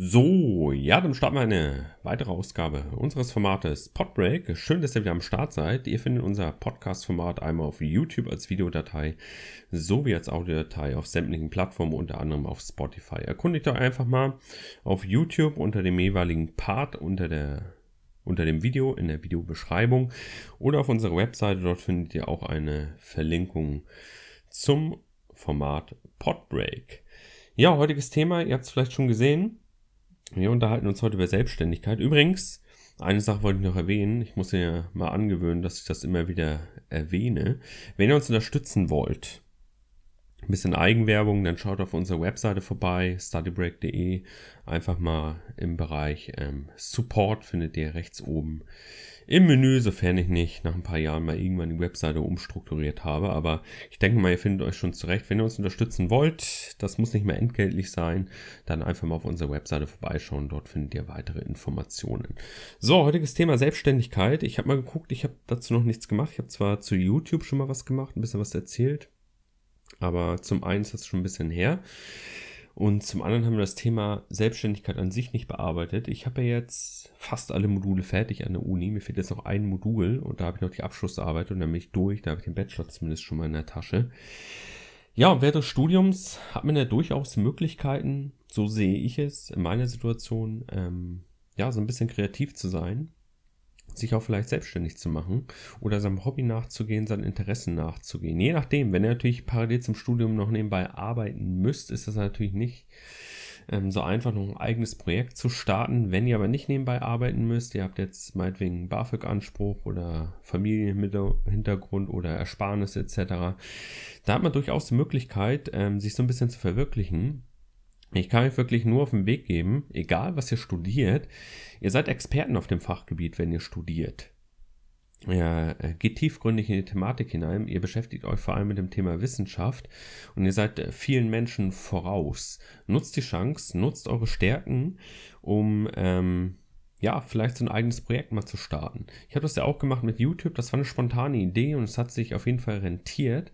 So, ja, dann starten wir eine weitere Ausgabe unseres Formates Podbreak. Schön, dass ihr wieder am Start seid. Ihr findet unser Podcast-Format einmal auf YouTube als Videodatei sowie als Audiodatei auf sämtlichen Plattformen, unter anderem auf Spotify. Erkundigt euch einfach mal auf YouTube unter dem jeweiligen Part unter der unter dem Video in der Videobeschreibung oder auf unserer Webseite. Dort findet ihr auch eine Verlinkung zum Format Podbreak. Ja, heutiges Thema, ihr habt es vielleicht schon gesehen wir unterhalten uns heute über Selbstständigkeit. Übrigens, eine Sache wollte ich noch erwähnen. Ich muss ja mal angewöhnen, dass ich das immer wieder erwähne. Wenn ihr uns unterstützen wollt, ein bisschen Eigenwerbung, dann schaut auf unserer Webseite vorbei, studybreak.de. Einfach mal im Bereich ähm, Support findet ihr rechts oben im Menü, sofern ich nicht nach ein paar Jahren mal irgendwann die Webseite umstrukturiert habe. Aber ich denke mal, ihr findet euch schon zurecht. Wenn ihr uns unterstützen wollt, das muss nicht mehr entgeltlich sein, dann einfach mal auf unserer Webseite vorbeischauen. Dort findet ihr weitere Informationen. So, heutiges Thema Selbstständigkeit. Ich habe mal geguckt, ich habe dazu noch nichts gemacht. Ich habe zwar zu YouTube schon mal was gemacht, ein bisschen was erzählt. Aber zum einen ist das schon ein bisschen her. Und zum anderen haben wir das Thema Selbstständigkeit an sich nicht bearbeitet. Ich habe ja jetzt fast alle Module fertig an der Uni. Mir fehlt jetzt noch ein Modul und da habe ich noch die Abschlussarbeit und dann bin ich durch. Da habe ich den Bachelor zumindest schon mal in der Tasche. Ja, und während des Studiums hat man ja durchaus Möglichkeiten, so sehe ich es in meiner Situation, ähm, ja, so ein bisschen kreativ zu sein sich auch vielleicht selbstständig zu machen oder seinem Hobby nachzugehen, seinen Interessen nachzugehen. Je nachdem, wenn ihr natürlich parallel zum Studium noch nebenbei arbeiten müsst, ist das natürlich nicht ähm, so einfach, noch ein eigenes Projekt zu starten. Wenn ihr aber nicht nebenbei arbeiten müsst, ihr habt jetzt meinetwegen BAföG-Anspruch oder Familienhintergrund oder Ersparnisse etc., da hat man durchaus die Möglichkeit, ähm, sich so ein bisschen zu verwirklichen ich kann euch wirklich nur auf den Weg geben, egal was ihr studiert, ihr seid Experten auf dem Fachgebiet, wenn ihr studiert. Ihr äh, geht tiefgründig in die Thematik hinein, ihr beschäftigt euch vor allem mit dem Thema Wissenschaft und ihr seid äh, vielen Menschen voraus. Nutzt die Chance, nutzt eure Stärken, um ähm, ja, vielleicht so ein eigenes Projekt mal zu starten. Ich habe das ja auch gemacht mit YouTube, das war eine spontane Idee und es hat sich auf jeden Fall rentiert.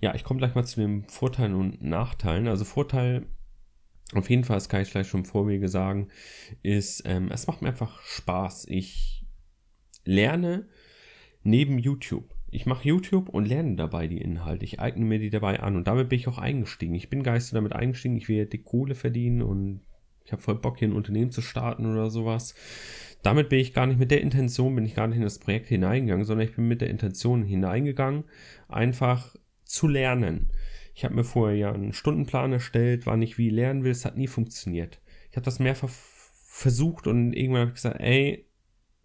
Ja, ich komme gleich mal zu den Vorteilen und Nachteilen. Also Vorteil auf jeden Fall, das kann ich gleich schon im Vorwege sagen, ist, ähm, es macht mir einfach Spaß. Ich lerne neben YouTube. Ich mache YouTube und lerne dabei die Inhalte. Ich eigne mir die dabei an und damit bin ich auch eingestiegen. Ich bin geistig damit eingestiegen, ich will ja die Kohle verdienen und ich habe voll Bock, hier ein Unternehmen zu starten oder sowas. Damit bin ich gar nicht mit der Intention, bin ich gar nicht in das Projekt hineingegangen, sondern ich bin mit der Intention hineingegangen, einfach zu lernen. Ich habe mir vorher ja einen Stundenplan erstellt, wann ich wie lernen will. Es hat nie funktioniert. Ich habe das mehrfach versucht und irgendwann habe ich gesagt, ey,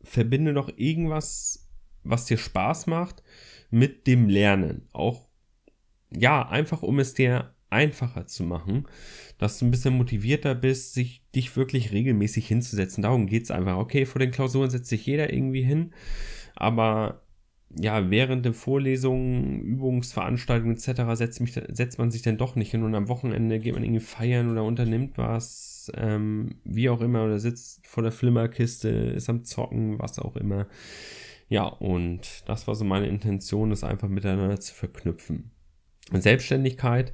verbinde doch irgendwas, was dir Spaß macht, mit dem Lernen. Auch, ja, einfach um es dir einfacher zu machen, dass du ein bisschen motivierter bist, sich dich wirklich regelmäßig hinzusetzen. Darum geht es einfach. Okay, vor den Klausuren setzt sich jeder irgendwie hin, aber ja, während der Vorlesungen, Übungsveranstaltungen etc. setzt, mich, setzt man sich dann doch nicht hin und am Wochenende geht man irgendwie feiern oder unternimmt was, ähm, wie auch immer, oder sitzt vor der Flimmerkiste, ist am Zocken, was auch immer. Ja, und das war so meine Intention, das einfach miteinander zu verknüpfen. Selbstständigkeit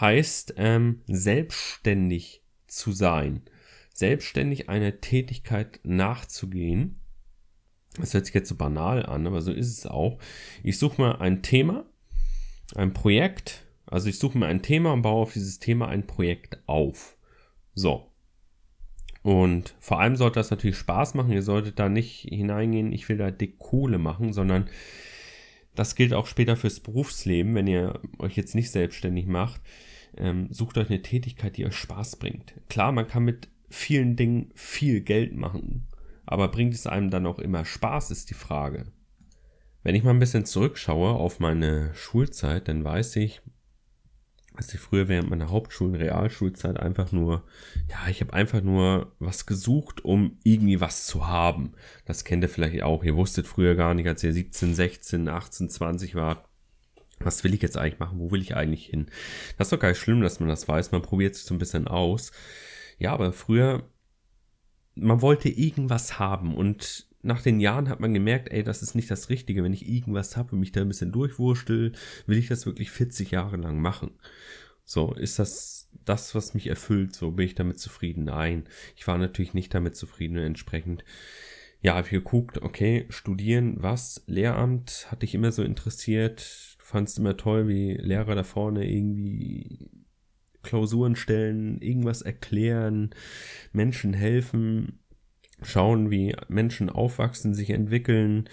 heißt, ähm, selbstständig zu sein, selbstständig einer Tätigkeit nachzugehen das hört sich jetzt so banal an, aber so ist es auch. Ich suche mir ein Thema, ein Projekt, also ich suche mir ein Thema und baue auf dieses Thema ein Projekt auf. So. Und vor allem sollte das natürlich Spaß machen. Ihr solltet da nicht hineingehen, ich will da dick Kohle machen, sondern das gilt auch später fürs Berufsleben, wenn ihr euch jetzt nicht selbstständig macht. Ähm, sucht euch eine Tätigkeit, die euch Spaß bringt. Klar, man kann mit vielen Dingen viel Geld machen. Aber bringt es einem dann auch immer Spaß, ist die Frage. Wenn ich mal ein bisschen zurückschaue auf meine Schulzeit, dann weiß ich, dass ich früher während meiner Hauptschul- und Realschulzeit einfach nur, ja, ich habe einfach nur was gesucht, um irgendwie was zu haben. Das kennt ihr vielleicht auch. Ihr wusstet früher gar nicht, als ihr 17, 16, 18, 20 wart, was will ich jetzt eigentlich machen? Wo will ich eigentlich hin? Das ist doch gar nicht schlimm, dass man das weiß. Man probiert sich so ein bisschen aus. Ja, aber früher man wollte irgendwas haben und nach den Jahren hat man gemerkt, ey, das ist nicht das Richtige. Wenn ich irgendwas habe und mich da ein bisschen durchwurstel, will ich das wirklich 40 Jahre lang machen. So, ist das das, was mich erfüllt? So, bin ich damit zufrieden? Nein, ich war natürlich nicht damit zufrieden und entsprechend, ja, habe ich geguckt, okay, studieren, was? Lehramt hat dich immer so interessiert, fandst immer toll, wie Lehrer da vorne irgendwie Klausuren stellen, irgendwas erklären, Menschen helfen, schauen, wie Menschen aufwachsen, sich entwickeln,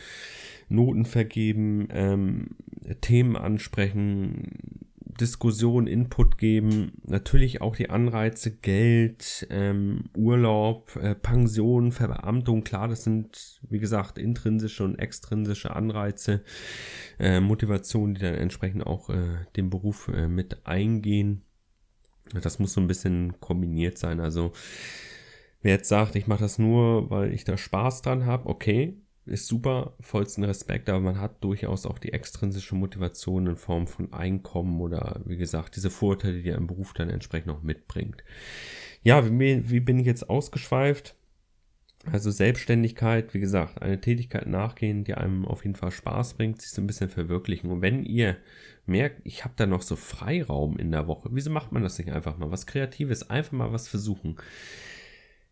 Noten vergeben, ähm, Themen ansprechen, Diskussion, Input geben, natürlich auch die Anreize, Geld, ähm, Urlaub, äh, Pension, Verbeamtung, klar, das sind, wie gesagt, intrinsische und extrinsische Anreize, äh, Motivationen, die dann entsprechend auch äh, den Beruf äh, mit eingehen. Das muss so ein bisschen kombiniert sein. Also wer jetzt sagt, ich mache das nur, weil ich da Spaß dran habe, okay, ist super, vollsten Respekt, aber man hat durchaus auch die extrinsische Motivation in Form von Einkommen oder wie gesagt, diese Vorteile, die ein Beruf dann entsprechend noch mitbringt. Ja, wie, wie bin ich jetzt ausgeschweift? Also Selbstständigkeit, wie gesagt, eine Tätigkeit nachgehen, die einem auf jeden Fall Spaß bringt, sich so ein bisschen verwirklichen. Und wenn ihr merkt, ich habe da noch so Freiraum in der Woche, wieso macht man das nicht einfach mal? Was Kreatives, einfach mal was versuchen.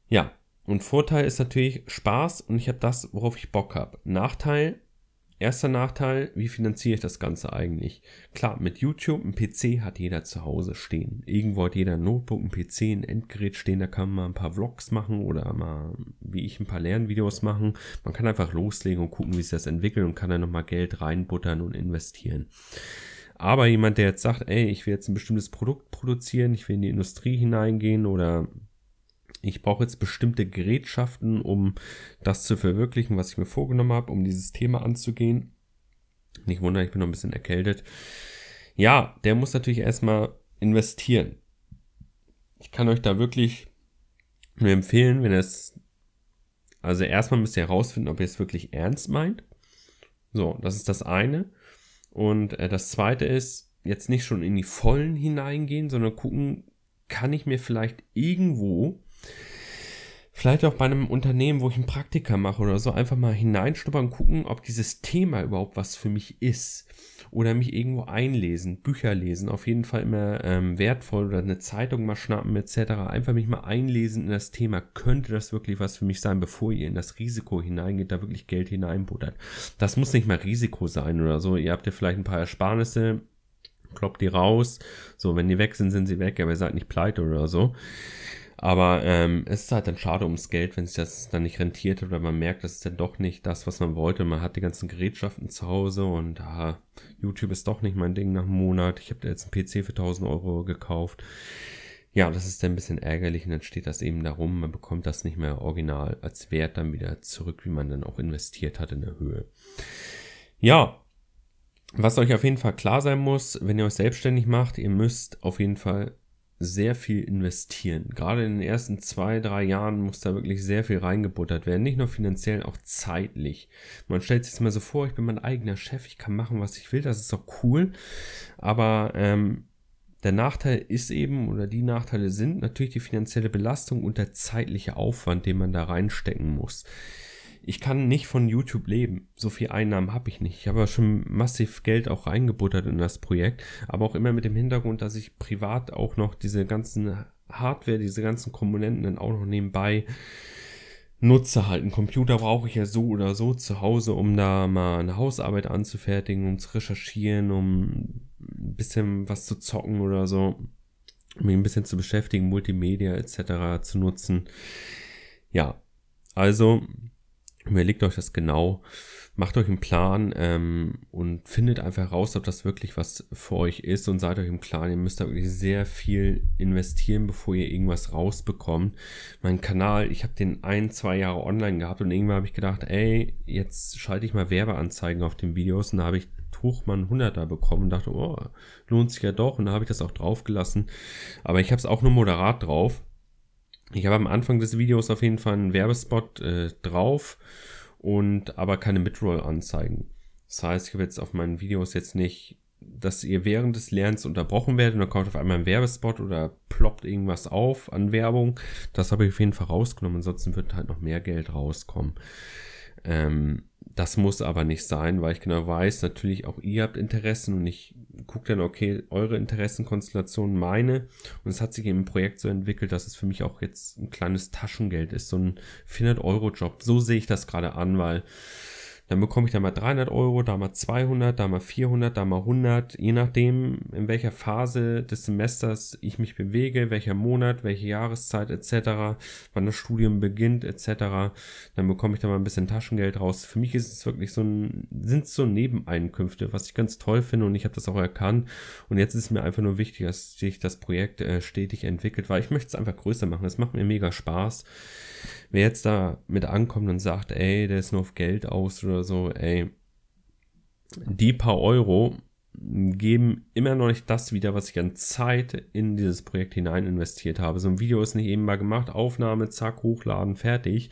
Ja, und Vorteil ist natürlich Spaß und ich habe das, worauf ich Bock habe. Nachteil, erster Nachteil, wie finanziere ich das Ganze eigentlich? Klar, mit YouTube, ein PC hat jeder zu Hause stehen. Irgendwo hat jeder ein Notebook, ein PC, ein Endgerät stehen, da kann man ein paar Vlogs machen oder mal, wie ich, ein paar Lernvideos machen. Man kann einfach loslegen und gucken, wie sich das entwickelt und kann dann nochmal Geld reinbuttern und investieren. Aber jemand, der jetzt sagt, ey, ich will jetzt ein bestimmtes Produkt produzieren, ich will in die Industrie hineingehen oder ich brauche jetzt bestimmte Gerätschaften, um das zu verwirklichen, was ich mir vorgenommen habe, um dieses Thema anzugehen. Nicht wundern, ich bin noch ein bisschen erkältet. Ja, der muss natürlich erstmal investieren. Ich kann euch da wirklich nur empfehlen, wenn es, also erstmal müsst ihr herausfinden, ob ihr es wirklich ernst meint. So, das ist das eine. Und äh, das zweite ist, jetzt nicht schon in die Vollen hineingehen, sondern gucken, kann ich mir vielleicht irgendwo vielleicht auch bei einem Unternehmen, wo ich ein Praktika mache oder so, einfach mal hineinschnuppern, gucken, ob dieses Thema überhaupt was für mich ist. Oder mich irgendwo einlesen, Bücher lesen, auf jeden Fall immer ähm, wertvoll oder eine Zeitung mal schnappen etc. Einfach mich mal einlesen in das Thema. Könnte das wirklich was für mich sein, bevor ihr in das Risiko hineingeht, da wirklich Geld hineinbuttert. Das muss nicht mal Risiko sein oder so. Ihr habt ja vielleicht ein paar Ersparnisse, kloppt die raus. So, wenn die weg sind, sind sie weg, aber ihr seid nicht pleite oder so. Aber ähm, es ist halt dann schade ums Geld, wenn sich das dann nicht rentiert oder man merkt, das ist dann doch nicht das, was man wollte. Man hat die ganzen Gerätschaften zu Hause und ah, YouTube ist doch nicht mein Ding nach einem Monat. Ich habe jetzt einen PC für 1000 Euro gekauft. Ja, das ist dann ein bisschen ärgerlich und dann steht das eben darum, man bekommt das nicht mehr original als Wert dann wieder zurück, wie man dann auch investiert hat in der Höhe. Ja, was euch auf jeden Fall klar sein muss, wenn ihr euch selbstständig macht, ihr müsst auf jeden Fall sehr viel investieren. Gerade in den ersten zwei, drei Jahren muss da wirklich sehr viel reingebuttert werden. Nicht nur finanziell, auch zeitlich. Man stellt sich mal so vor, ich bin mein eigener Chef, ich kann machen, was ich will, das ist doch cool. Aber ähm, der Nachteil ist eben, oder die Nachteile sind natürlich die finanzielle Belastung und der zeitliche Aufwand, den man da reinstecken muss ich kann nicht von YouTube leben. So viel Einnahmen habe ich nicht. Ich habe schon massiv Geld auch reingebuttert in das Projekt, aber auch immer mit dem Hintergrund, dass ich privat auch noch diese ganzen Hardware, diese ganzen Komponenten dann auch noch nebenbei nutze halt. Ein Computer brauche ich ja so oder so zu Hause, um da mal eine Hausarbeit anzufertigen, um zu recherchieren, um ein bisschen was zu zocken oder so, um mich ein bisschen zu beschäftigen, Multimedia etc. zu nutzen. Ja, also Überlegt euch das genau, macht euch einen Plan ähm, und findet einfach raus, ob das wirklich was für euch ist und seid euch im Klaren, ihr müsst da wirklich sehr viel investieren, bevor ihr irgendwas rausbekommt. Mein Kanal, ich habe den ein, zwei Jahre online gehabt und irgendwann habe ich gedacht, ey, jetzt schalte ich mal Werbeanzeigen auf den Videos und da habe ich Tuchmann 100er bekommen und dachte, oh, lohnt sich ja doch und da habe ich das auch drauf gelassen. Aber ich habe es auch nur moderat drauf ich habe am Anfang des Videos auf jeden Fall einen Werbespot äh, drauf und aber keine Midroll-Anzeigen. Das heißt, ich habe jetzt auf meinen Videos jetzt nicht, dass ihr während des Lernens unterbrochen werdet und dann kommt auf einmal ein Werbespot oder ploppt irgendwas auf an Werbung. Das habe ich auf jeden Fall rausgenommen, ansonsten wird halt noch mehr Geld rauskommen. Ähm, das muss aber nicht sein, weil ich genau weiß, natürlich auch ihr habt Interessen und ich gucke dann, okay, eure Interessenkonstellation, meine. Und es hat sich im Projekt so entwickelt, dass es für mich auch jetzt ein kleines Taschengeld ist, so ein 400-Euro-Job. So sehe ich das gerade an, weil dann bekomme ich da mal 300 Euro, da mal 200, da mal 400, da mal 100, je nachdem, in welcher Phase des Semesters ich mich bewege, welcher Monat, welche Jahreszeit etc., wann das Studium beginnt etc., dann bekomme ich da mal ein bisschen Taschengeld raus. Für mich ist es wirklich so ein, sind so Nebeneinkünfte, was ich ganz toll finde und ich habe das auch erkannt. Und jetzt ist es mir einfach nur wichtig, dass sich das Projekt äh, stetig entwickelt, weil ich möchte es einfach größer machen. Es macht mir mega Spaß. Wer jetzt da mit ankommt und sagt, ey, der ist nur auf Geld aus oder so, ey, die paar Euro geben immer noch nicht das wieder, was ich an Zeit in dieses Projekt hinein investiert habe. So ein Video ist nicht eben mal gemacht, Aufnahme, zack, hochladen, fertig.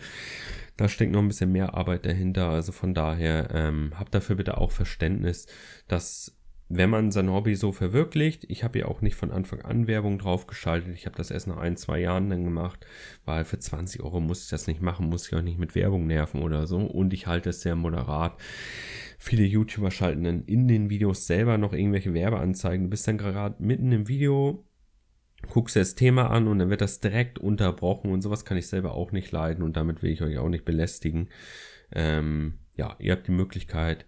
Da steckt noch ein bisschen mehr Arbeit dahinter. Also von daher ähm, habt dafür bitte auch Verständnis, dass wenn man sein Hobby so verwirklicht, ich habe ja auch nicht von Anfang an Werbung draufgeschaltet, ich habe das erst nach ein, zwei Jahren dann gemacht, weil für 20 Euro muss ich das nicht machen, muss ich auch nicht mit Werbung nerven oder so und ich halte es sehr moderat. Viele YouTuber schalten dann in den Videos selber noch irgendwelche Werbeanzeigen, du bist dann gerade mitten im Video, guckst dir das Thema an und dann wird das direkt unterbrochen und sowas kann ich selber auch nicht leiden und damit will ich euch auch nicht belästigen. Ähm, ja, ihr habt die Möglichkeit,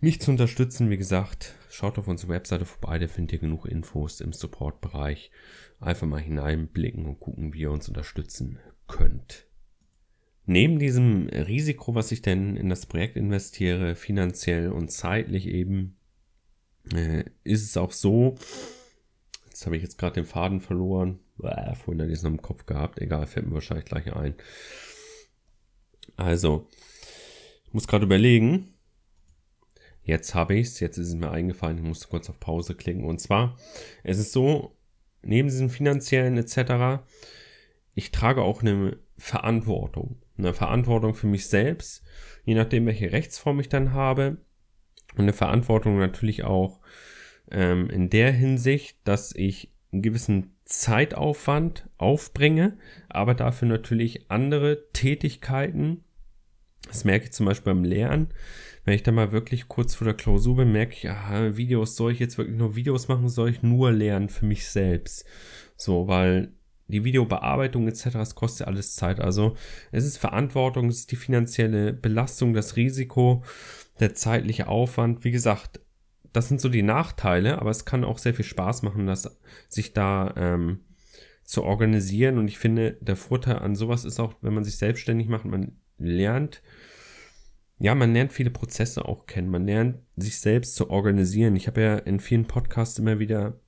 mich zu unterstützen. Wie gesagt, schaut auf unsere Webseite vorbei, da findet ihr genug Infos im Support-Bereich. Einfach mal hineinblicken und gucken, wie ihr uns unterstützen könnt. Neben diesem Risiko, was ich denn in das Projekt investiere, finanziell und zeitlich eben, äh, ist es auch so, jetzt habe ich jetzt gerade den Faden verloren, Bäh, vorhin hatte ich es noch im Kopf gehabt, egal, fällt mir wahrscheinlich gleich ein. Also, ich muss gerade überlegen, Jetzt habe ich es, jetzt ist es mir eingefallen, ich musste kurz auf Pause klicken. Und zwar, es ist so, neben diesem finanziellen etc., ich trage auch eine Verantwortung. Eine Verantwortung für mich selbst, je nachdem, welche Rechtsform ich dann habe. Und eine Verantwortung natürlich auch ähm, in der Hinsicht, dass ich einen gewissen Zeitaufwand aufbringe, aber dafür natürlich andere Tätigkeiten, das merke ich zum Beispiel beim Lernen, wenn ich dann mal wirklich kurz vor der Klausur bin, merke ich, aha, Videos, soll ich jetzt wirklich nur Videos machen, soll ich nur lernen für mich selbst? So, weil die Videobearbeitung etc., das kostet alles Zeit. Also es ist Verantwortung, es ist die finanzielle Belastung, das Risiko, der zeitliche Aufwand. Wie gesagt, das sind so die Nachteile, aber es kann auch sehr viel Spaß machen, das sich da ähm, zu organisieren. Und ich finde, der Vorteil an sowas ist auch, wenn man sich selbstständig macht, man lernt ja, man lernt viele Prozesse auch kennen. Man lernt sich selbst zu organisieren. Ich habe ja in vielen Podcasts immer wieder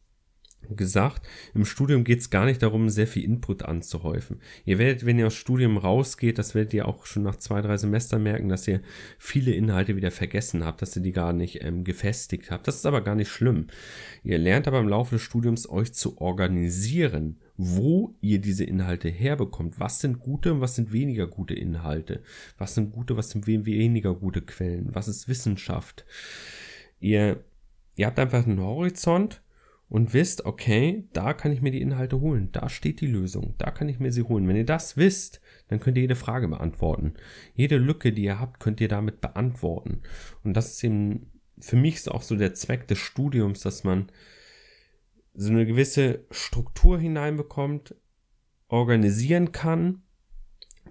gesagt, im Studium geht es gar nicht darum, sehr viel Input anzuhäufen. Ihr werdet, wenn ihr aus Studium rausgeht, das werdet ihr auch schon nach zwei, drei Semestern merken, dass ihr viele Inhalte wieder vergessen habt, dass ihr die gar nicht ähm, gefestigt habt. Das ist aber gar nicht schlimm. Ihr lernt aber im Laufe des Studiums euch zu organisieren wo ihr diese Inhalte herbekommt. Was sind gute und was sind weniger gute Inhalte? Was sind gute, was sind weniger gute Quellen? Was ist Wissenschaft? Ihr, ihr habt einfach einen Horizont und wisst, okay, da kann ich mir die Inhalte holen. Da steht die Lösung. Da kann ich mir sie holen. Wenn ihr das wisst, dann könnt ihr jede Frage beantworten. Jede Lücke, die ihr habt, könnt ihr damit beantworten. Und das ist eben für mich ist auch so der Zweck des Studiums, dass man so eine gewisse Struktur hineinbekommt, organisieren kann,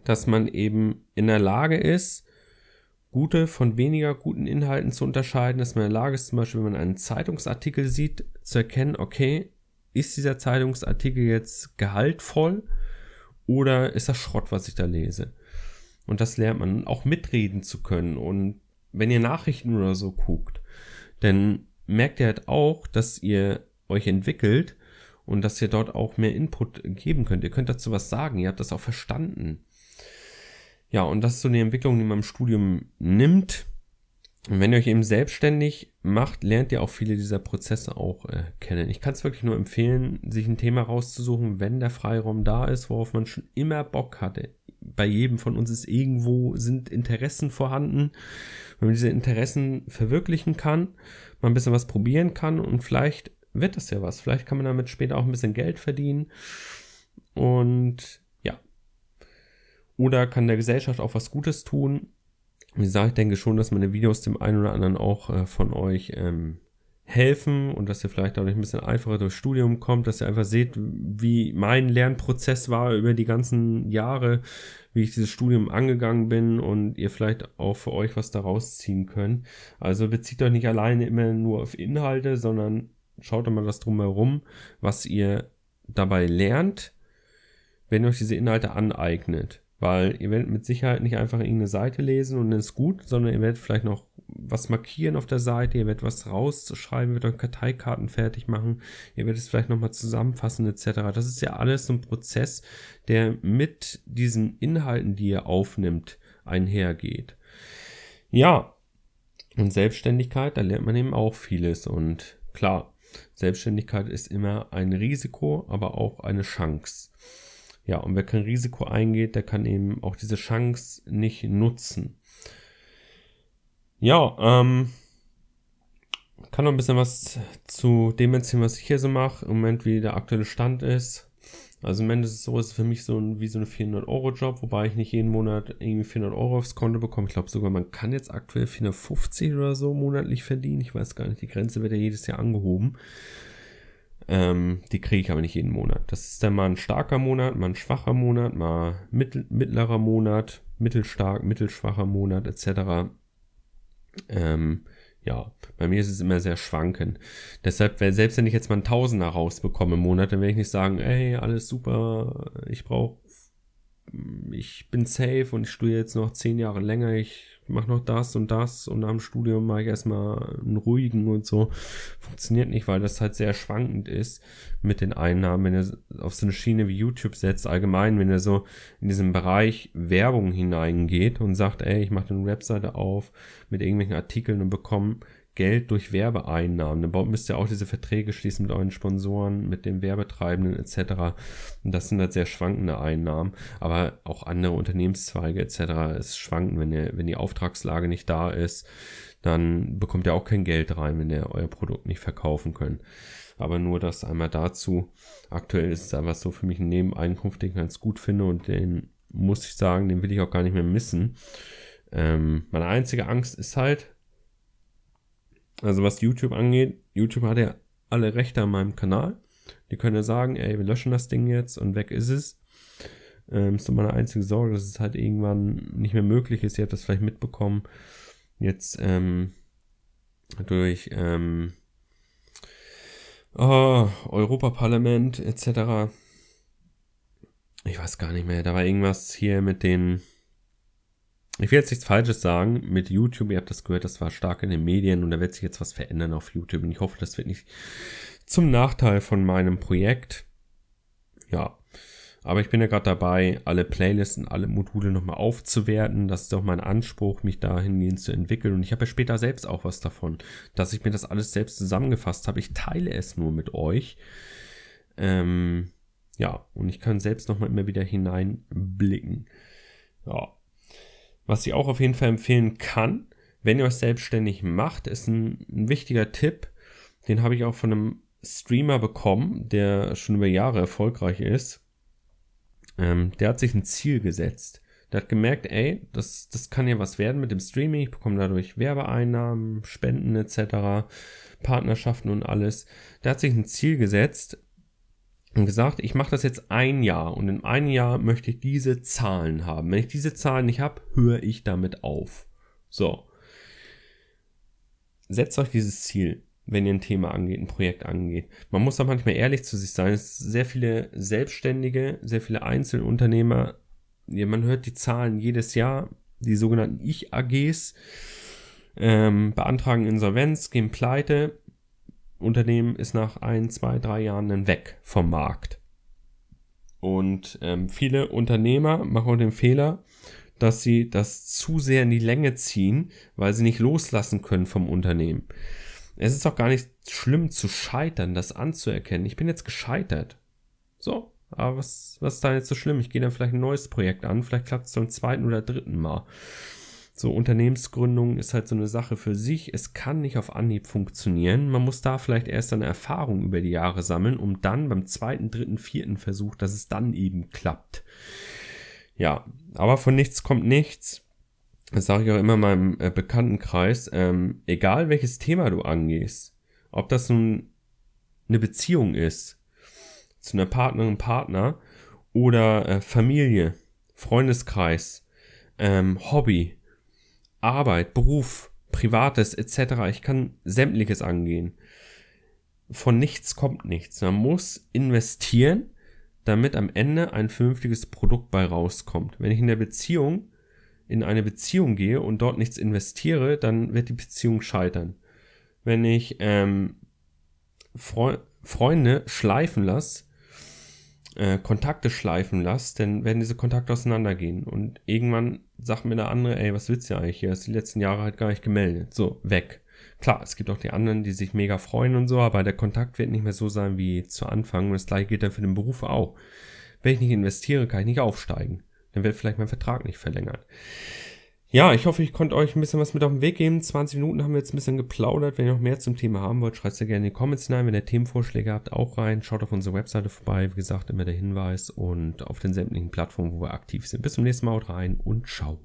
dass man eben in der Lage ist, gute von weniger guten Inhalten zu unterscheiden, dass man in der Lage ist, zum Beispiel, wenn man einen Zeitungsartikel sieht, zu erkennen, okay, ist dieser Zeitungsartikel jetzt gehaltvoll oder ist das Schrott, was ich da lese? Und das lernt man auch mitreden zu können. Und wenn ihr Nachrichten oder so guckt, dann merkt ihr halt auch, dass ihr euch entwickelt und dass ihr dort auch mehr Input geben könnt. Ihr könnt dazu was sagen, ihr habt das auch verstanden. Ja, und das ist so eine Entwicklung, die man im Studium nimmt. Und wenn ihr euch eben selbstständig macht, lernt ihr auch viele dieser Prozesse auch äh, kennen. Ich kann es wirklich nur empfehlen, sich ein Thema rauszusuchen, wenn der Freiraum da ist, worauf man schon immer Bock hatte. Bei jedem von uns ist irgendwo sind Interessen vorhanden. Wenn man diese Interessen verwirklichen kann, man ein bisschen was probieren kann und vielleicht wird das ja was. Vielleicht kann man damit später auch ein bisschen Geld verdienen. Und ja. Oder kann der Gesellschaft auch was Gutes tun. Wie gesagt, ich denke schon, dass meine Videos dem einen oder anderen auch äh, von euch ähm, helfen und dass ihr vielleicht dadurch ein bisschen einfacher durchs Studium kommt, dass ihr einfach seht, wie mein Lernprozess war über die ganzen Jahre, wie ich dieses Studium angegangen bin und ihr vielleicht auch für euch was daraus ziehen könnt. Also bezieht euch nicht alleine immer nur auf Inhalte, sondern schaut mal das drumherum, was ihr dabei lernt, wenn ihr euch diese Inhalte aneignet. Weil ihr werdet mit Sicherheit nicht einfach irgendeine Seite lesen und dann ist gut, sondern ihr werdet vielleicht noch was markieren auf der Seite, ihr werdet was rausschreiben, ihr werdet euch Karteikarten fertig machen, ihr werdet es vielleicht nochmal zusammenfassen etc. Das ist ja alles so ein Prozess, der mit diesen Inhalten, die ihr aufnimmt, einhergeht. Ja, und Selbstständigkeit, da lernt man eben auch vieles und klar, Selbstständigkeit ist immer ein Risiko, aber auch eine Chance. Ja, und wer kein Risiko eingeht, der kann eben auch diese Chance nicht nutzen. Ja, ähm, kann noch ein bisschen was zu dem erzählen, was ich hier so mache. Im Moment, wie der aktuelle Stand ist. Also im Moment ist es so, ist für mich so ein, wie so eine 400-Euro-Job, wobei ich nicht jeden Monat irgendwie 400 Euro aufs Konto bekomme. Ich glaube sogar, man kann jetzt aktuell 450 oder so monatlich verdienen. Ich weiß gar nicht, die Grenze wird ja jedes Jahr angehoben. Ähm, die kriege ich aber nicht jeden Monat. Das ist dann mal ein starker Monat, mal ein schwacher Monat, mal mittel, mittlerer Monat, mittelstark, mittelschwacher Monat etc. Ähm, ja, bei mir ist es immer sehr schwanken. Deshalb, selbst wenn ich jetzt mal einen Tausender rausbekomme im Monat, dann werde ich nicht sagen, ey, alles super, ich brauche, ich bin safe und ich studiere jetzt noch zehn Jahre länger, ich mach noch das und das und am Studium mache ich erstmal einen ruhigen und so. Funktioniert nicht, weil das halt sehr schwankend ist mit den Einnahmen. Wenn ihr auf so eine Schiene wie YouTube setzt, allgemein, wenn ihr so in diesen Bereich Werbung hineingeht und sagt, ey, ich mache eine Webseite auf mit irgendwelchen Artikeln und bekomme Geld durch Werbeeinnahmen. Dann müsst ihr auch diese Verträge schließen mit euren Sponsoren, mit den Werbetreibenden etc. Und das sind halt sehr schwankende Einnahmen. Aber auch andere Unternehmenszweige etc. Es schwanken, wenn, ihr, wenn die Auftragslage nicht da ist, dann bekommt ihr auch kein Geld rein, wenn ihr euer Produkt nicht verkaufen könnt. Aber nur das einmal dazu. Aktuell ist es einfach so für mich ein Nebeneinkunft, den ich ganz gut finde und den muss ich sagen, den will ich auch gar nicht mehr missen. Ähm, meine einzige Angst ist halt, also was YouTube angeht, YouTube hat ja alle Rechte an meinem Kanal. Die können ja sagen, ey, wir löschen das Ding jetzt und weg ist es. Ähm, ist so meine einzige Sorge, dass es halt irgendwann nicht mehr möglich ist. Ihr habt das vielleicht mitbekommen. Jetzt ähm, durch ähm, oh, Europaparlament etc. Ich weiß gar nicht mehr. Da war irgendwas hier mit den ich will jetzt nichts Falsches sagen mit YouTube. Ihr habt das gehört, das war stark in den Medien und da wird sich jetzt was verändern auf YouTube. Und ich hoffe, das wird nicht zum Nachteil von meinem Projekt. Ja. Aber ich bin ja gerade dabei, alle Playlisten, alle Module nochmal aufzuwerten. Das ist auch mein Anspruch, mich dahingehend zu entwickeln. Und ich habe ja später selbst auch was davon, dass ich mir das alles selbst zusammengefasst habe. Ich teile es nur mit euch. Ähm, ja, und ich kann selbst nochmal immer wieder hineinblicken. Ja, was ich auch auf jeden Fall empfehlen kann, wenn ihr euch selbstständig macht, ist ein, ein wichtiger Tipp. Den habe ich auch von einem Streamer bekommen, der schon über Jahre erfolgreich ist. Ähm, der hat sich ein Ziel gesetzt. Der hat gemerkt, ey, das, das kann ja was werden mit dem Streaming. Ich bekomme dadurch Werbeeinnahmen, Spenden etc., Partnerschaften und alles. Der hat sich ein Ziel gesetzt, und gesagt, ich mache das jetzt ein Jahr und in einem Jahr möchte ich diese Zahlen haben. Wenn ich diese Zahlen nicht habe, höre ich damit auf. So. Setzt euch dieses Ziel, wenn ihr ein Thema angeht, ein Projekt angeht. Man muss da manchmal ehrlich zu sich sein. Es sind sehr viele Selbstständige, sehr viele Einzelunternehmer. Man hört die Zahlen jedes Jahr, die sogenannten Ich-AGs, ähm, beantragen Insolvenz, gehen pleite Unternehmen ist nach ein, zwei, drei Jahren dann weg vom Markt. Und ähm, viele Unternehmer machen den Fehler, dass sie das zu sehr in die Länge ziehen, weil sie nicht loslassen können vom Unternehmen. Es ist auch gar nicht schlimm zu scheitern, das anzuerkennen. Ich bin jetzt gescheitert. So, aber was, was ist da jetzt so schlimm? Ich gehe dann vielleicht ein neues Projekt an, vielleicht klappt es zum zweiten oder dritten Mal. So Unternehmensgründung ist halt so eine Sache für sich. Es kann nicht auf Anhieb funktionieren. Man muss da vielleicht erst eine Erfahrung über die Jahre sammeln, um dann beim zweiten, dritten, vierten Versuch, dass es dann eben klappt. Ja, aber von nichts kommt nichts. das sage ich auch immer meinem äh, Bekanntenkreis, ähm, egal welches Thema du angehst, ob das nun eine Beziehung ist, zu einer Partnerin, Partner oder äh, Familie, Freundeskreis, ähm, Hobby, Arbeit, Beruf, Privates etc. Ich kann sämtliches angehen. Von nichts kommt nichts. Man muss investieren, damit am Ende ein vernünftiges Produkt bei rauskommt. Wenn ich in der Beziehung in eine Beziehung gehe und dort nichts investiere, dann wird die Beziehung scheitern. Wenn ich ähm, Fre Freunde schleifen lasse, äh, Kontakte schleifen lasse, dann werden diese Kontakte auseinandergehen. Und irgendwann sagt mir der andere, ey, was willst du eigentlich hier? Hast die letzten Jahre halt gar nicht gemeldet. So, weg. Klar, es gibt auch die anderen, die sich mega freuen und so, aber der Kontakt wird nicht mehr so sein wie zu Anfang. Und das gleiche gilt dann für den Beruf auch. Wenn ich nicht investiere, kann ich nicht aufsteigen. Dann wird vielleicht mein Vertrag nicht verlängert. Ja, ich hoffe, ich konnte euch ein bisschen was mit auf den Weg geben. 20 Minuten haben wir jetzt ein bisschen geplaudert. Wenn ihr noch mehr zum Thema haben wollt, schreibt es gerne in die Comments hinein. Wenn ihr Themenvorschläge habt, auch rein. Schaut auf unsere Webseite vorbei. Wie gesagt, immer der Hinweis und auf den sämtlichen Plattformen, wo wir aktiv sind. Bis zum nächsten Mal. Haut rein und ciao.